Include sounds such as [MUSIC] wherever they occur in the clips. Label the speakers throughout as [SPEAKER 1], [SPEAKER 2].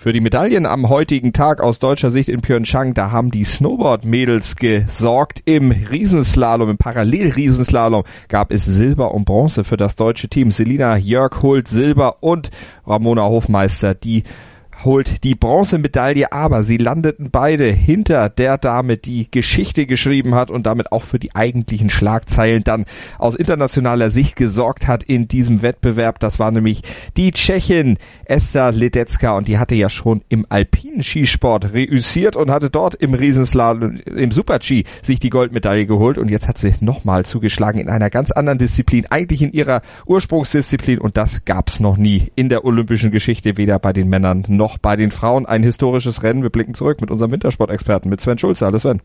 [SPEAKER 1] Für die Medaillen am heutigen Tag aus deutscher Sicht in Pyeongchang, da haben die Snowboard-Mädels gesorgt. Im Riesenslalom, im Parallel-Riesenslalom gab es Silber und Bronze für das deutsche Team. Selina Jörg holt Silber und Ramona Hofmeister, die holt die Bronzemedaille, aber sie landeten beide hinter der Dame, die Geschichte geschrieben hat und damit auch für die eigentlichen Schlagzeilen dann aus internationaler Sicht gesorgt hat in diesem Wettbewerb. Das war nämlich die Tschechin Esther Ledecka und die hatte ja schon im alpinen Skisport reüssiert und hatte dort im Riesenslalom, im Super-G sich die Goldmedaille geholt und jetzt hat sie nochmal zugeschlagen in einer ganz anderen Disziplin, eigentlich in ihrer Ursprungsdisziplin und das gab's noch nie in der olympischen Geschichte, weder bei den Männern noch noch bei den Frauen ein historisches Rennen. Wir blicken zurück mit unserem Wintersportexperten, mit Sven Schulze. Hallo Sven.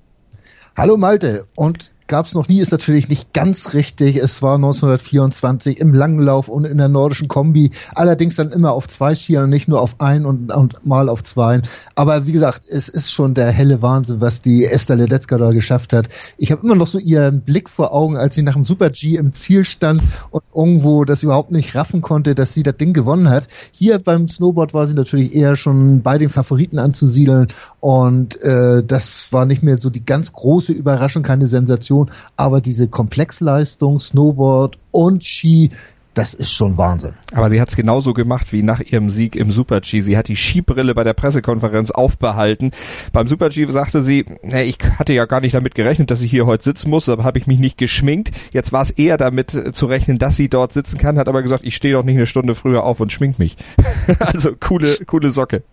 [SPEAKER 2] Hallo Malte. Und gab es noch nie, ist natürlich nicht ganz richtig. Es war 1924 im Langlauf und in der nordischen Kombi. Allerdings dann immer auf zwei Skiern, nicht nur auf ein und, und mal auf zwei. Aber wie gesagt, es ist schon der helle Wahnsinn, was die Esther Ledetzka da geschafft hat. Ich habe immer noch so ihren Blick vor Augen, als sie nach dem Super G im Ziel stand und irgendwo das überhaupt nicht raffen konnte, dass sie das Ding gewonnen hat. Hier beim Snowboard war sie natürlich eher schon bei den Favoriten anzusiedeln und äh, das war nicht mehr so die ganz große Überraschung, keine Sensation Kombination, aber diese Komplexleistung, Snowboard und Ski, das ist schon Wahnsinn.
[SPEAKER 1] Aber sie hat es genauso gemacht wie nach ihrem Sieg im Super-G. Sie hat die Skibrille bei der Pressekonferenz aufbehalten. Beim Super-G sagte sie, hey, ich hatte ja gar nicht damit gerechnet, dass ich hier heute sitzen muss, aber habe ich mich nicht geschminkt. Jetzt war es eher damit äh, zu rechnen, dass sie dort sitzen kann, hat aber gesagt, ich stehe doch nicht eine Stunde früher auf und schmink mich. [LAUGHS] also coole, coole Socke.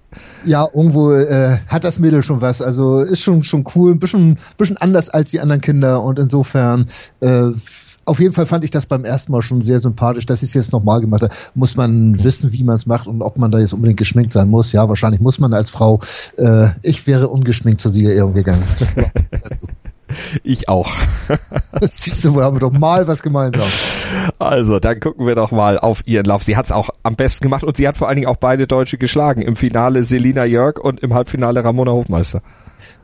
[SPEAKER 2] Ja, irgendwo äh, hat das Mädel schon was. Also ist schon schon cool, ein bisschen, bisschen anders als die anderen Kinder und insofern äh, auf jeden Fall fand ich das beim ersten Mal schon sehr sympathisch, dass ich es jetzt nochmal gemacht habe. Muss man wissen, wie man es macht und ob man da jetzt unbedingt geschminkt sein muss. Ja, wahrscheinlich muss man als Frau. Äh, ich wäre ungeschminkt zur Siegerehrung gegangen. [LAUGHS]
[SPEAKER 1] Ich auch. [LAUGHS]
[SPEAKER 2] Siehst du, wir haben doch mal was gemeinsam.
[SPEAKER 1] Also, dann gucken wir doch mal auf ihren Lauf. Sie hat es auch am besten gemacht und sie hat vor allen Dingen auch beide Deutsche geschlagen. Im Finale Selina Jörg und im Halbfinale Ramona Hofmeister.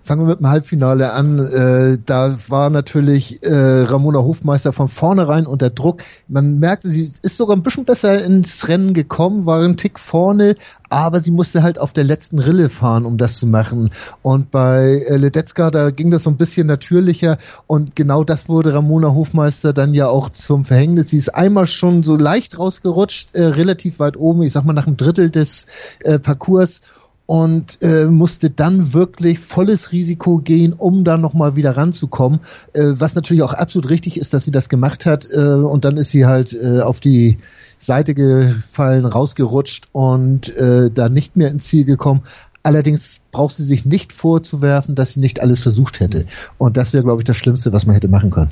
[SPEAKER 2] Fangen wir mit dem Halbfinale an. Äh, da war natürlich äh, Ramona Hofmeister von vornherein unter Druck. Man merkte, sie ist sogar ein bisschen besser ins Rennen gekommen, war ein Tick vorne, aber sie musste halt auf der letzten Rille fahren, um das zu machen. Und bei äh, Ledetzka, da ging das so ein bisschen natürlicher und genau das wurde Ramona Hofmeister dann ja auch zum Verhängnis. Sie ist einmal schon so leicht rausgerutscht, äh, relativ weit oben, ich sag mal nach einem Drittel des äh, Parcours und äh, musste dann wirklich volles Risiko gehen, um da nochmal wieder ranzukommen. Äh, was natürlich auch absolut richtig ist, dass sie das gemacht hat. Äh, und dann ist sie halt äh, auf die Seite gefallen, rausgerutscht und äh, da nicht mehr ins Ziel gekommen. Allerdings braucht sie sich nicht vorzuwerfen, dass sie nicht alles versucht hätte. Und das wäre, glaube ich, das Schlimmste, was man hätte machen können.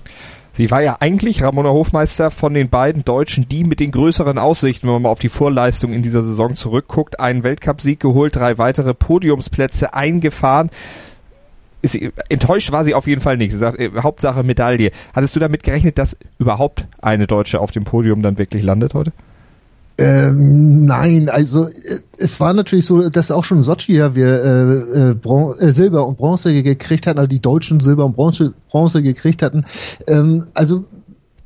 [SPEAKER 1] Sie war ja eigentlich Ramona Hofmeister von den beiden Deutschen, die mit den größeren Aussichten, wenn man mal auf die Vorleistung in dieser Saison zurückguckt, einen Weltcupsieg geholt, drei weitere Podiumsplätze eingefahren. Sie, enttäuscht war sie auf jeden Fall nicht. Sie sagt, äh, Hauptsache Medaille. Hattest du damit gerechnet, dass überhaupt eine Deutsche auf dem Podium dann wirklich landet heute?
[SPEAKER 2] Ähm, nein, also äh, es war natürlich so, dass auch schon Sochi ja wir äh, äh, äh, Silber und Bronze gekriegt hatten, also die Deutschen Silber und Bronze, Bronze gekriegt hatten. Ähm, also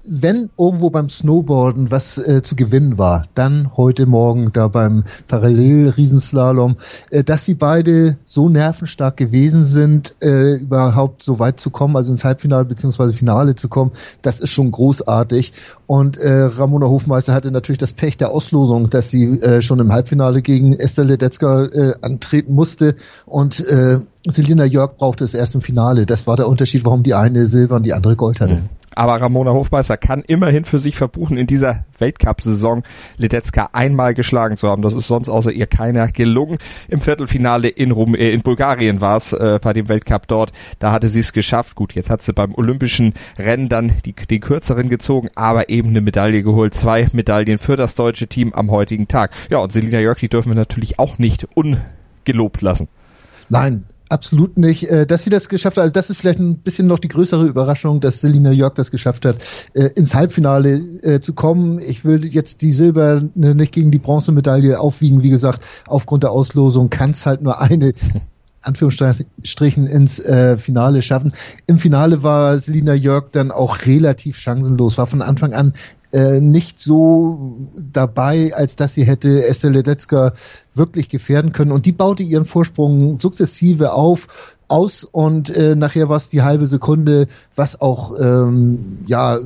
[SPEAKER 2] wenn irgendwo beim Snowboarden was äh, zu gewinnen war, dann heute Morgen da beim Parallel-Riesenslalom, äh, dass sie beide so nervenstark gewesen sind, äh, überhaupt so weit zu kommen, also ins Halbfinale beziehungsweise Finale zu kommen, das ist schon großartig. Und äh, Ramona Hofmeister hatte natürlich das Pech der Auslosung, dass sie äh, schon im Halbfinale gegen Esther Ledetzka äh, antreten musste und äh, Selina Jörg brauchte es erst im Finale. Das war der Unterschied, warum die eine Silber und die andere Gold hatte. Mhm.
[SPEAKER 1] Aber Ramona Hofmeister kann immerhin für sich verbuchen, in dieser Weltcup-Saison Ledetzka einmal geschlagen zu haben. Das ist sonst außer ihr keiner gelungen. Im Viertelfinale in, Rum äh, in Bulgarien war es äh, bei dem Weltcup dort. Da hatte sie es geschafft. Gut, jetzt hat sie beim olympischen Rennen dann die, den kürzeren gezogen, aber eben eine Medaille geholt. Zwei Medaillen für das deutsche Team am heutigen Tag. Ja, und Selina Jörg, die dürfen wir natürlich auch nicht un gelobt lassen.
[SPEAKER 2] Nein, Absolut nicht. Äh, dass sie das geschafft hat, also das ist vielleicht ein bisschen noch die größere Überraschung, dass Selina Jörg das geschafft hat, äh, ins Halbfinale äh, zu kommen. Ich will jetzt die Silber nicht gegen die Bronzemedaille aufwiegen. Wie gesagt, aufgrund der Auslosung kann es halt nur eine Anführungsstrichen ins Finale schaffen. Im Finale war Selina Jörg dann auch relativ chancenlos, war von Anfang an äh, nicht so dabei, als dass sie hätte Estelle Ledetzka wirklich gefährden können. Und die baute ihren Vorsprung sukzessive auf, aus und äh, nachher war es die halbe Sekunde, was auch ähm, ja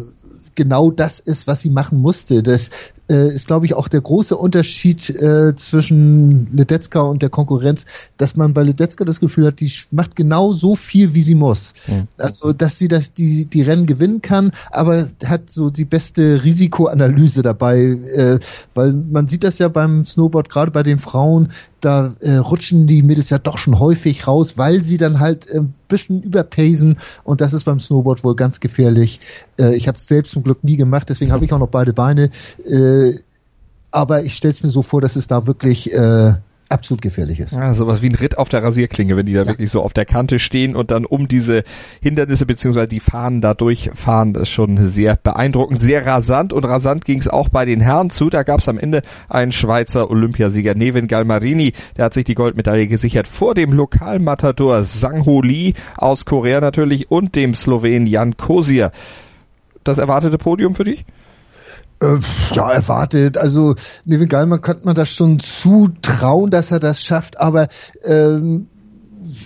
[SPEAKER 2] genau das ist, was sie machen musste. Das äh, ist, glaube ich, auch der große Unterschied äh, zwischen Ledetzka und der Konkurrenz, dass man bei Ledetzka das Gefühl hat, die macht genau so viel, wie sie muss. Mhm. Also, dass sie das, die, die Rennen gewinnen kann, aber hat so die beste Risikoanalyse dabei, äh, weil man sieht das ja beim Snowboard, gerade bei den Frauen, da äh, rutschen die Mädels ja doch schon häufig raus, weil sie dann halt ein äh, bisschen überpacen und das ist beim Snowboard wohl ganz gefährlich. Äh, ich habe es selbst zum Glück nie gemacht, deswegen habe ich auch noch beide Beine. Äh, aber ich stelle es mir so vor, dass es da wirklich äh, absolut gefährlich ist.
[SPEAKER 1] Ja, sowas wie ein Ritt auf der Rasierklinge, wenn die da ja. wirklich so auf der Kante stehen und dann um diese Hindernisse beziehungsweise die Fahnen da durchfahren, das ist schon sehr beeindruckend, sehr rasant und rasant ging es auch bei den Herren zu. Da gab es am Ende einen Schweizer Olympiasieger, Nevin Galmarini, der hat sich die Goldmedaille gesichert vor dem Lokalmatador Sang Ho Lee aus Korea natürlich und dem Slowen Jan Kosier. Das erwartete Podium für dich?
[SPEAKER 2] Äh, ja, erwartet. Also Nevin Gallmann könnte man das schon zutrauen, dass er das schafft, aber ähm,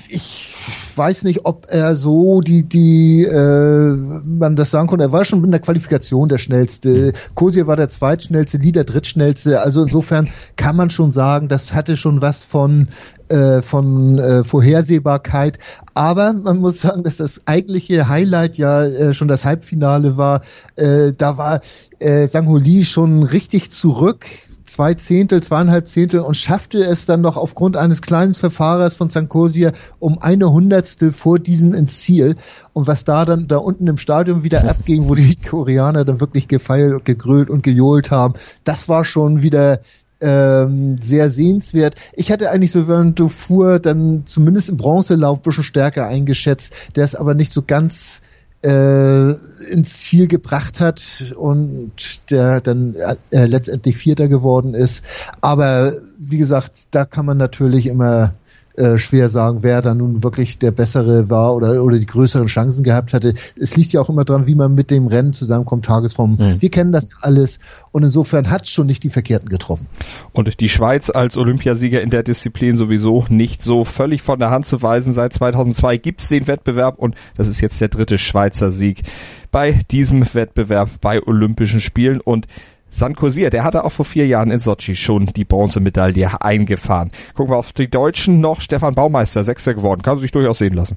[SPEAKER 2] ich weiß nicht, ob er so die, die, äh, man das sagen konnte. Er war schon in der Qualifikation der schnellste. Kosier war der zweitschnellste, Lee der drittschnellste. Also insofern kann man schon sagen, das hatte schon was von, äh, von äh, Vorhersehbarkeit. Aber man muss sagen, dass das eigentliche Highlight ja äh, schon das Halbfinale war. Äh, da war äh, Sang Ho Lee schon richtig zurück zwei Zehntel, zweieinhalb Zehntel und schaffte es dann noch aufgrund eines kleinen Verfahrers von Sankosia um eine Hundertstel vor diesem ins Ziel. Und was da dann da unten im Stadion wieder [LAUGHS] abging, wo die Koreaner dann wirklich gefeilt und gegrölt und gejohlt haben, das war schon wieder ähm, sehr sehenswert. Ich hatte eigentlich so während Dufour dann zumindest im Bronzelauf ein bisschen stärker eingeschätzt, der ist aber nicht so ganz äh, ins Ziel gebracht hat und der dann äh, letztendlich Vierter geworden ist. Aber wie gesagt, da kann man natürlich immer äh, schwer sagen, wer da nun wirklich der bessere war oder, oder die größeren Chancen gehabt hatte. Es liegt ja auch immer dran, wie man mit dem Rennen zusammenkommt, Tagesform. Mhm. Wir kennen das alles und insofern hat es schon nicht die Verkehrten getroffen.
[SPEAKER 1] Und die Schweiz als Olympiasieger in der Disziplin sowieso nicht so völlig von der Hand zu weisen. Seit 2002 gibt es den Wettbewerb und das ist jetzt der dritte Schweizer Sieg bei diesem Wettbewerb bei Olympischen Spielen und Sankosier, der hatte auch vor vier Jahren in Sochi schon die Bronzemedaille eingefahren. Gucken wir auf die Deutschen noch. Stefan Baumeister, Sechster geworden. Kann sich durchaus sehen lassen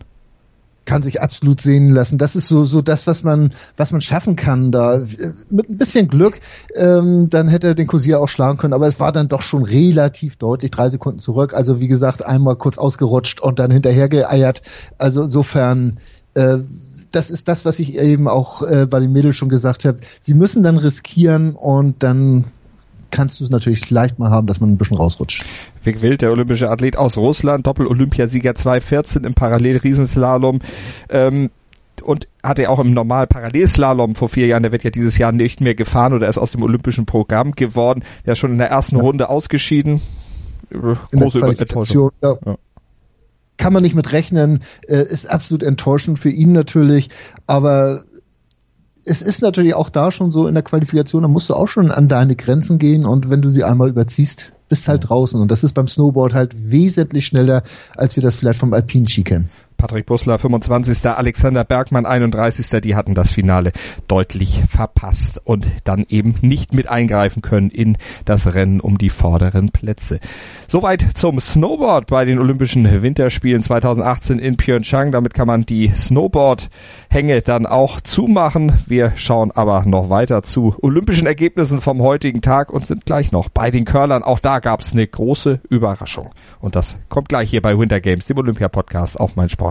[SPEAKER 2] kann sich absolut sehen lassen. Das ist so so das, was man was man schaffen kann da. Mit ein bisschen Glück, ähm, dann hätte er den Kosier auch schlagen können, aber es war dann doch schon relativ deutlich, drei Sekunden zurück. Also wie gesagt, einmal kurz ausgerutscht und dann hinterher geeiert. Also insofern äh, das ist das, was ich eben auch äh, bei den Mädels schon gesagt habe. Sie müssen dann riskieren und dann kannst du es natürlich leicht mal haben, dass man ein bisschen rausrutscht.
[SPEAKER 1] Vic Wild, der olympische Athlet aus Russland, Doppel-Olympiasieger 2014 im Parallel-Riesenslalom. Ähm, und hatte auch im normal Parallelslalom vor vier Jahren, der wird ja dieses Jahr nicht mehr gefahren oder ist aus dem olympischen Programm geworden. Der ist schon in der ersten ja. Runde ausgeschieden.
[SPEAKER 2] Große Überraschung. Ja. ja kann man nicht mit rechnen, äh, ist absolut enttäuschend für ihn natürlich, aber es ist natürlich auch da schon so in der Qualifikation, da musst du auch schon an deine Grenzen gehen. Und wenn du sie einmal überziehst, bist halt draußen. Und das ist beim Snowboard halt wesentlich schneller, als wir das vielleicht vom Alpin-Ski kennen.
[SPEAKER 1] Patrick Busler 25. Alexander Bergmann 31. Die hatten das Finale deutlich verpasst und dann eben nicht mit eingreifen können in das Rennen um die vorderen Plätze. Soweit zum Snowboard bei den Olympischen Winterspielen 2018 in Pyeongchang. Damit kann man die Snowboard-Hänge dann auch zumachen. Wir schauen aber noch weiter zu olympischen Ergebnissen vom heutigen Tag und sind gleich noch bei den Curlern. Auch da gab es eine große Überraschung. Und das kommt gleich hier bei Winter Games, dem Olympia-Podcast auf mein Sport